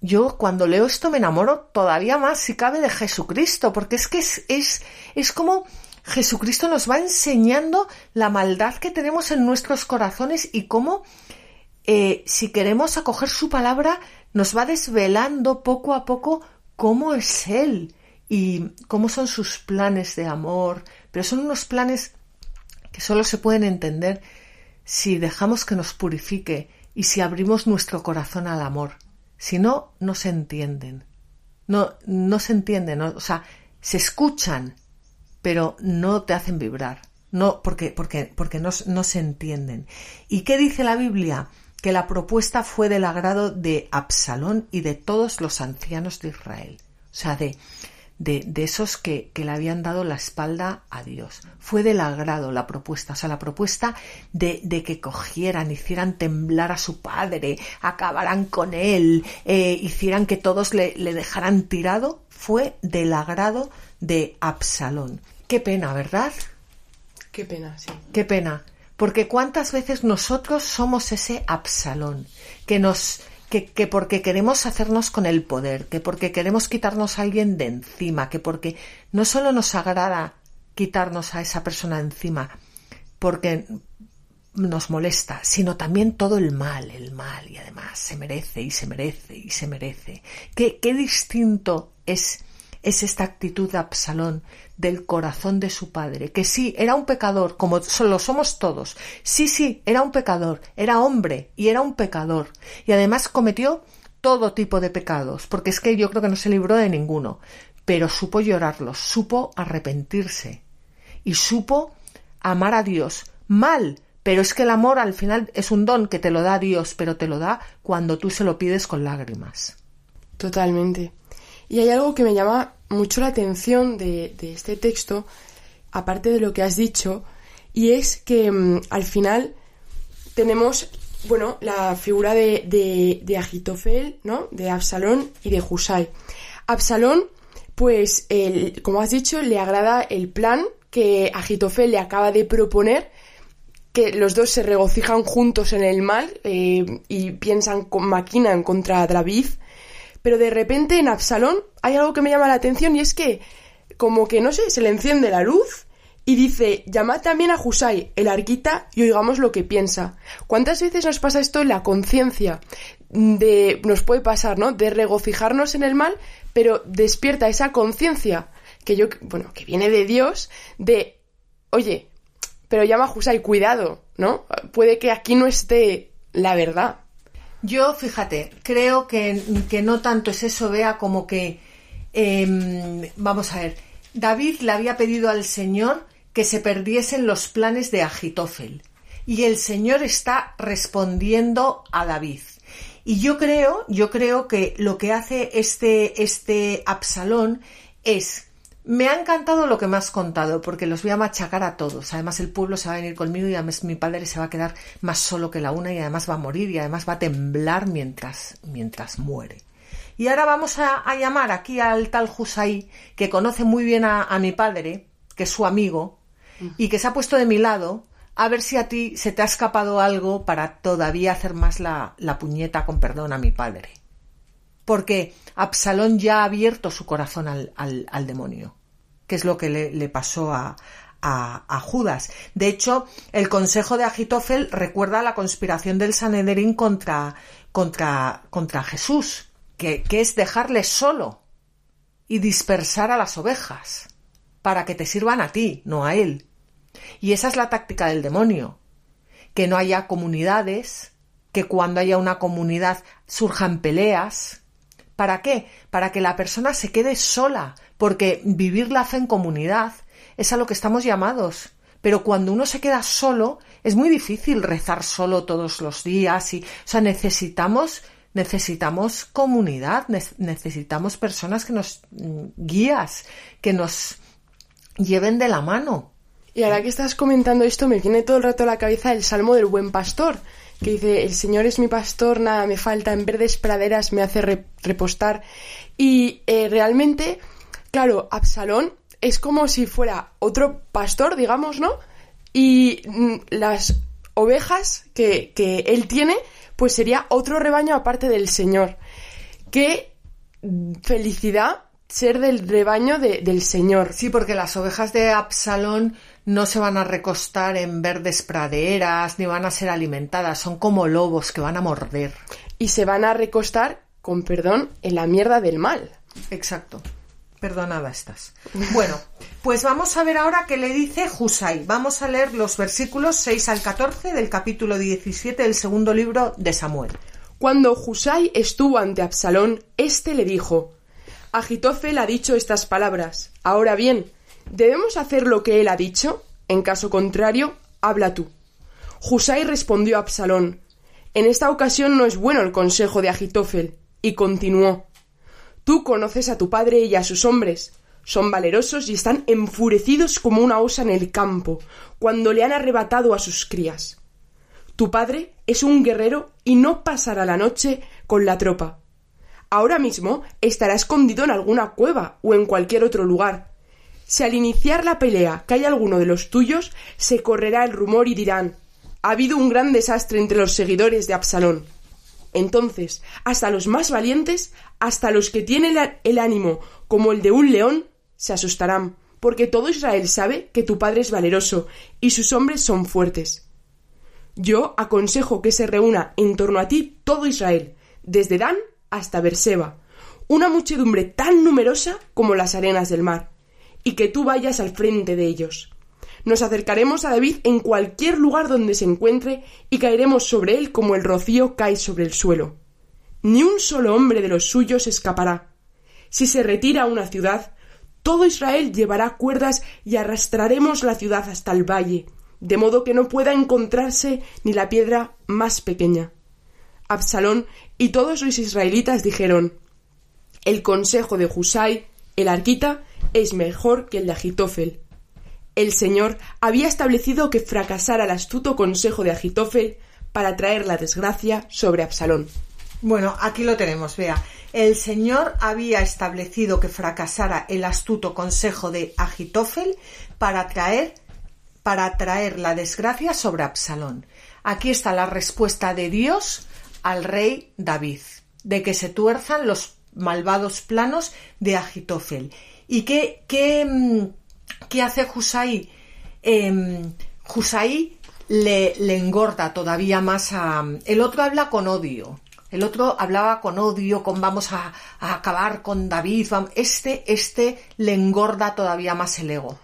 yo cuando leo esto me enamoro todavía más, si cabe, de Jesucristo, porque es que es, es, es como Jesucristo nos va enseñando la maldad que tenemos en nuestros corazones y cómo, eh, si queremos acoger su palabra, nos va desvelando poco a poco cómo es Él y cómo son sus planes de amor, pero son unos planes que solo se pueden entender si dejamos que nos purifique y si abrimos nuestro corazón al amor. Si no, no se entienden. No, no se entienden, o sea, se escuchan, pero no te hacen vibrar. No, porque, porque, porque no, no se entienden. ¿Y qué dice la Biblia? Que la propuesta fue del agrado de Absalón y de todos los ancianos de Israel. O sea, de, de, de esos que, que, le habían dado la espalda a Dios. Fue del agrado la propuesta, o sea, la propuesta de, de que cogieran, hicieran temblar a su padre, acabaran con él, eh, hicieran que todos le, le dejaran tirado, fue del agrado de Absalón. Qué pena, ¿verdad? Qué pena, sí. Qué pena. Porque cuántas veces nosotros somos ese Absalón que nos que, porque queremos hacernos con el poder, que porque queremos quitarnos a alguien de encima, que porque no solo nos agrada quitarnos a esa persona encima, porque nos molesta, sino también todo el mal, el mal, y además se merece y se merece y se merece. Qué, qué distinto es es esta actitud de Absalón del corazón de su padre, que sí, era un pecador, como lo somos todos. Sí, sí, era un pecador, era hombre y era un pecador. Y además cometió todo tipo de pecados, porque es que yo creo que no se libró de ninguno, pero supo llorarlos, supo arrepentirse y supo amar a Dios. Mal, pero es que el amor al final es un don que te lo da Dios, pero te lo da cuando tú se lo pides con lágrimas. Totalmente. Y hay algo que me llama mucho la atención de, este texto, aparte de lo que has dicho, y es que mm, al final tenemos, bueno, la figura de, Agitofel, ¿no? De Absalón y de Husay. Absalón, pues, como has dicho, le agrada el plan que Agitofel le acaba de proponer, que los dos se regocijan juntos en el mal eh, y piensan, maquinan contra David pero de repente en Absalón hay algo que me llama la atención y es que, como que no sé, se le enciende la luz y dice, llamad también a Husay, el arquita, y oigamos lo que piensa. ¿Cuántas veces nos pasa esto en la conciencia? De, nos puede pasar, ¿no? De regocijarnos en el mal, pero despierta esa conciencia que yo, bueno, que viene de Dios, de, oye, pero llama a Husay, cuidado, ¿no? Puede que aquí no esté la verdad. Yo, fíjate, creo que, que no tanto es eso, vea, como que, eh, vamos a ver, David le había pedido al Señor que se perdiesen los planes de Agitofel. Y el Señor está respondiendo a David. Y yo creo, yo creo que lo que hace este, este Absalón es me ha encantado lo que me has contado, porque los voy a machacar a todos. Además, el pueblo se va a venir conmigo y además mi padre se va a quedar más solo que la una y además va a morir y además va a temblar mientras, mientras muere. Y ahora vamos a, llamar aquí al tal Husay, que conoce muy bien a, mi padre, que es su amigo, y que se ha puesto de mi lado, a ver si a ti se te ha escapado algo para todavía hacer más la, la puñeta con perdón a mi padre porque Absalón ya ha abierto su corazón al, al, demonio, que es lo que le, le pasó a, a, Judas. De hecho, el consejo de Agitofel recuerda la conspiración del Sanedrín contra, contra, contra Jesús, que, que es dejarle solo y dispersar a las ovejas para que te sirvan a ti, no a él. Y esa es la táctica del demonio, que no haya comunidades, que cuando haya una comunidad surjan peleas. ¿Para qué? Para que la persona se quede sola, porque vivir la fe en comunidad es a lo que estamos llamados. Pero cuando uno se queda solo, es muy difícil rezar solo todos los días y, o sea, necesitamos necesitamos comunidad, necesitamos personas que nos mm, guías, que nos lleven de la mano. Y ahora que estás comentando esto, me viene todo el rato a la cabeza el Salmo del Buen Pastor, que dice, el Señor es mi pastor, nada me falta, en verdes praderas me hace repostar. Y eh, realmente, claro, Absalón es como si fuera otro pastor, digamos, ¿no? Y mm, las ovejas que, que él tiene, pues sería otro rebaño aparte del Señor. Qué felicidad ser del rebaño del Señor. Sí, porque las ovejas de Absalón no se van a recostar en verdes praderas, ni van a ser alimentadas, son como lobos que van a morder. Y se van a recostar, con perdón, en la mierda del mal. Exacto. Perdonada estás. Bueno, pues vamos a ver ahora qué le dice Husay. Vamos a leer los versículos 6 al 14 del capítulo 17 del segundo libro de Samuel. Cuando Husay estuvo ante Absalón, éste le dijo: Agitofel ha dicho estas palabras. Ahora bien, ¿debemos hacer lo que él ha dicho? En caso contrario, habla tú. Husay respondió a Absalón: En esta ocasión no es bueno el consejo de Agitofel. Y continuó: Tú conoces a tu padre y a sus hombres. Son valerosos y están enfurecidos como una osa en el campo, cuando le han arrebatado a sus crías. Tu padre es un guerrero y no pasará la noche con la tropa. Ahora mismo estará escondido en alguna cueva o en cualquier otro lugar. Si al iniciar la pelea cae alguno de los tuyos, se correrá el rumor y dirán ha habido un gran desastre entre los seguidores de Absalón. Entonces, hasta los más valientes, hasta los que tienen el ánimo como el de un león, se asustarán, porque todo Israel sabe que tu padre es valeroso y sus hombres son fuertes. Yo aconsejo que se reúna en torno a ti todo Israel, desde Dan hasta Berseba, una muchedumbre tan numerosa como las arenas del mar, y que tú vayas al frente de ellos. Nos acercaremos a David en cualquier lugar donde se encuentre y caeremos sobre él como el rocío cae sobre el suelo. Ni un solo hombre de los suyos escapará. Si se retira a una ciudad, todo Israel llevará cuerdas y arrastraremos la ciudad hasta el valle, de modo que no pueda encontrarse ni la piedra más pequeña. Absalón y todos los israelitas dijeron El consejo de Husay, el arquita, es mejor que el de Agitofel. El Señor había establecido que fracasara el astuto consejo de Agitofel para traer la desgracia sobre Absalón. Bueno, aquí lo tenemos, vea. El Señor había establecido que fracasara el astuto consejo de Agitofel para traer para traer la desgracia sobre Absalón. Aquí está la respuesta de Dios al rey David, de que se tuerzan los malvados planos de Agitofel. ¿Y qué, qué, mm, ¿Qué hace Husay? Eh, le, le, engorda todavía más a... El otro habla con odio. El otro hablaba con odio, con vamos a, acabar con David. Este, este le engorda todavía más el ego.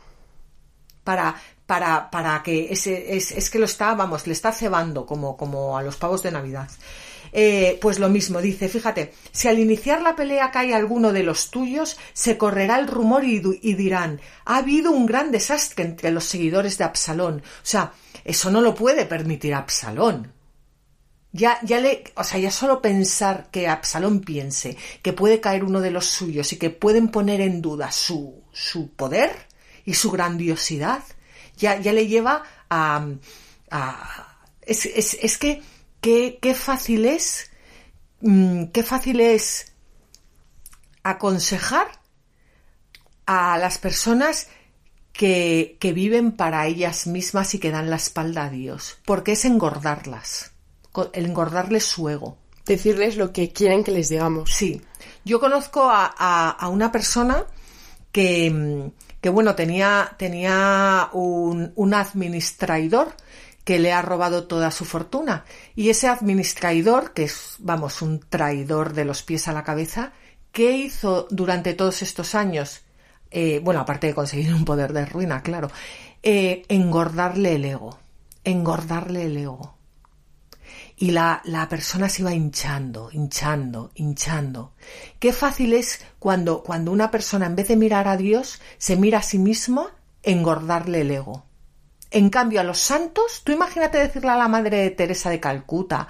Para, para, para que ese, es, es que lo está, vamos, le está cebando como, como a los pavos de Navidad. Eh, pues lo mismo, dice, fíjate, si al iniciar la pelea cae alguno de los tuyos, se correrá el rumor y, dirán, ha habido un gran desastre entre los seguidores de Absalón. O sea, eso no lo puede permitir Absalón. Ya, ya le, o sea, ya solo pensar que Absalón piense que puede caer uno de los suyos y que pueden poner en duda su, su poder y su grandiosidad, ya, ya le lleva a, a es, es, es que qué, fácil es, mm, qué fácil es aconsejar a las personas que, que, viven para ellas mismas y que dan la espalda a Dios, porque es engordarlas, engordarles su ego. Decirles lo que quieren que les digamos. Sí. Yo conozco a, a, una persona que, que bueno, tenía, tenía un, un administrador que le ha robado toda su fortuna. Y ese administrador, que es, vamos, un traidor de los pies a la cabeza, ¿qué hizo durante todos estos años? Eh, bueno, aparte de conseguir un poder de ruina, claro, eh, engordarle el ego, engordarle el ego. Y la, la, persona se iba hinchando, hinchando, hinchando. Qué fácil es cuando, cuando una persona, en vez de mirar a Dios, se mira a sí mismo, engordarle el ego. En cambio, a los santos, tú imagínate decirle a la madre de Teresa de Calcuta,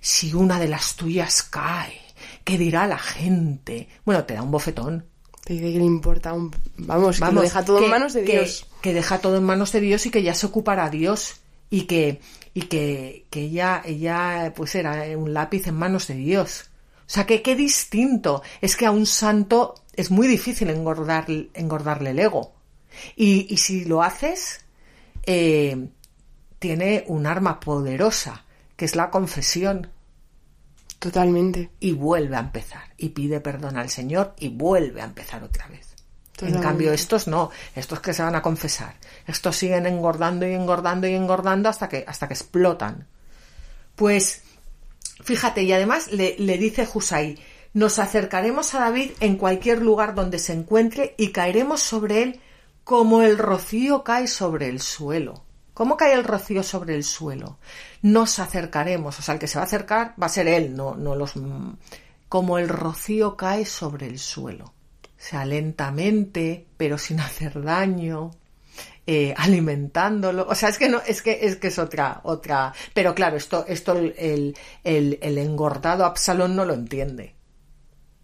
si una de las tuyas cae, ¿qué dirá la gente? Bueno, te da un bofetón. Te dice que le importa un... Vamos, Vamos que deja todo en manos de Dios. Que deja todo en manos de Dios y que ya se ocupará Dios. Y que, y que, que ella, ella, pues era un lápiz en manos de Dios. O sea, que qué distinto. Es que a un santo es muy difícil engordar, engordarle el ego. Y, y si lo haces, eh, tiene un arma poderosa, que es la confesión. Totalmente. Y vuelve a empezar. Y pide perdón al Señor y vuelve a empezar otra vez. En cambio, estos no, estos que se van a confesar. Estos siguen engordando y engordando y engordando hasta que, hasta que explotan. Pues, fíjate, y además le, le dice Husay, nos acercaremos a David en cualquier lugar donde se encuentre y caeremos sobre él como el rocío cae sobre el suelo. ¿Cómo cae el rocío sobre el suelo? Nos acercaremos, o sea, el que se va a acercar va a ser él, no, no los. Como el rocío cae sobre el suelo. O sea, lentamente, pero sin hacer daño, eh, alimentándolo. O sea, es que no, es que es que es otra, otra. Pero claro, esto, esto el, el, el engordado Absalón no lo entiende.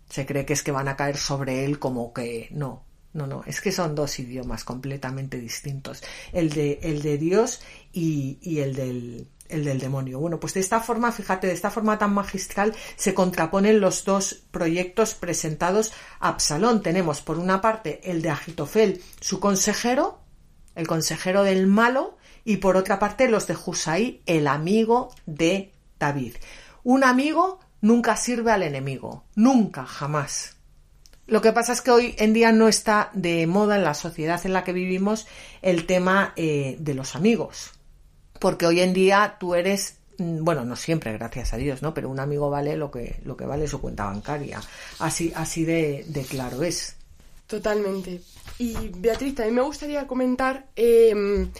Se cree que es que van a caer sobre él como que no. No, no, es que son dos idiomas completamente distintos. El de, el de Dios y, y el, del, el del demonio. Bueno, pues de esta forma, fíjate, de esta forma tan magistral se contraponen los dos proyectos presentados a Absalón. Tenemos por una parte el de Agitofel, su consejero, el consejero del malo, y por otra parte los de Husay, el amigo de David. Un amigo nunca sirve al enemigo, nunca, jamás. Lo que pasa es que hoy en día no está de moda en la sociedad en la que vivimos el tema eh, de los amigos. Porque hoy en día tú eres, mm, bueno, no siempre, gracias a Dios, ¿no? Pero un amigo vale lo que, lo que vale su cuenta bancaria. Así, así de, claro es. Totalmente. Y Beatriz, también me gustaría comentar em,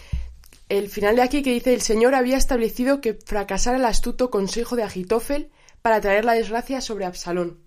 el final de aquí que dice, el Señor había establecido que fracasara el astuto consejo de Agitofel para traer la desgracia sobre Absalón.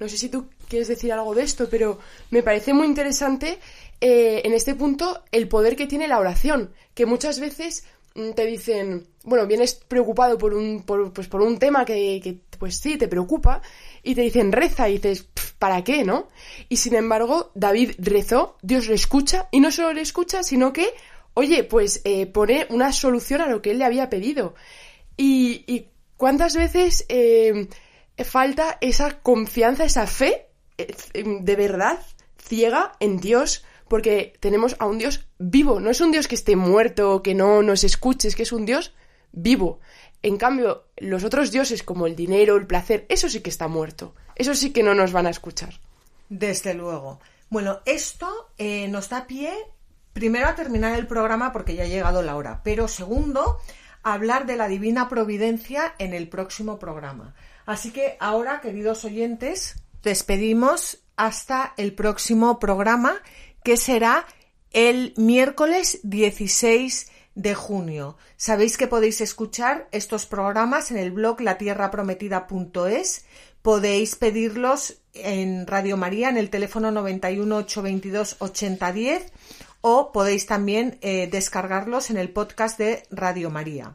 No sé si tú quieres decir algo de esto, pero me parece muy interesante eh, en este punto el poder que tiene la oración, que muchas veces mm, te dicen, bueno, vienes preocupado por un, por, pues por un tema que, pues sí, te preocupa, y te dicen reza, y dices, ¿para qué, no? Y sin embargo, David rezó, Dios le escucha, y no solo le escucha, sino que, oye, pues eh, pone una solución a lo que él le había pedido. Y, cuántas veces eh, falta esa confianza, esa fe eh, de verdad ciega en Dios, porque tenemos a un Dios vivo, no es un Dios que esté muerto, que no nos escuche, es que es un Dios vivo. En cambio, los otros dioses como el dinero, el placer, eso sí que está muerto, eso sí que no nos van a escuchar. Desde luego. Bueno, esto eh, nos da pie primero a terminar el programa porque ya ha llegado la hora, pero segundo, a hablar de la divina providencia en el próximo programa. Así que ahora, queridos oyentes, despedimos hasta el próximo programa, que será el miércoles 16 de junio. Sabéis que podéis escuchar estos programas en el blog latierraprometida.es. Podéis pedirlos en Radio María en el teléfono 91 822 8010 o podéis también eh, descargarlos en el podcast de Radio María.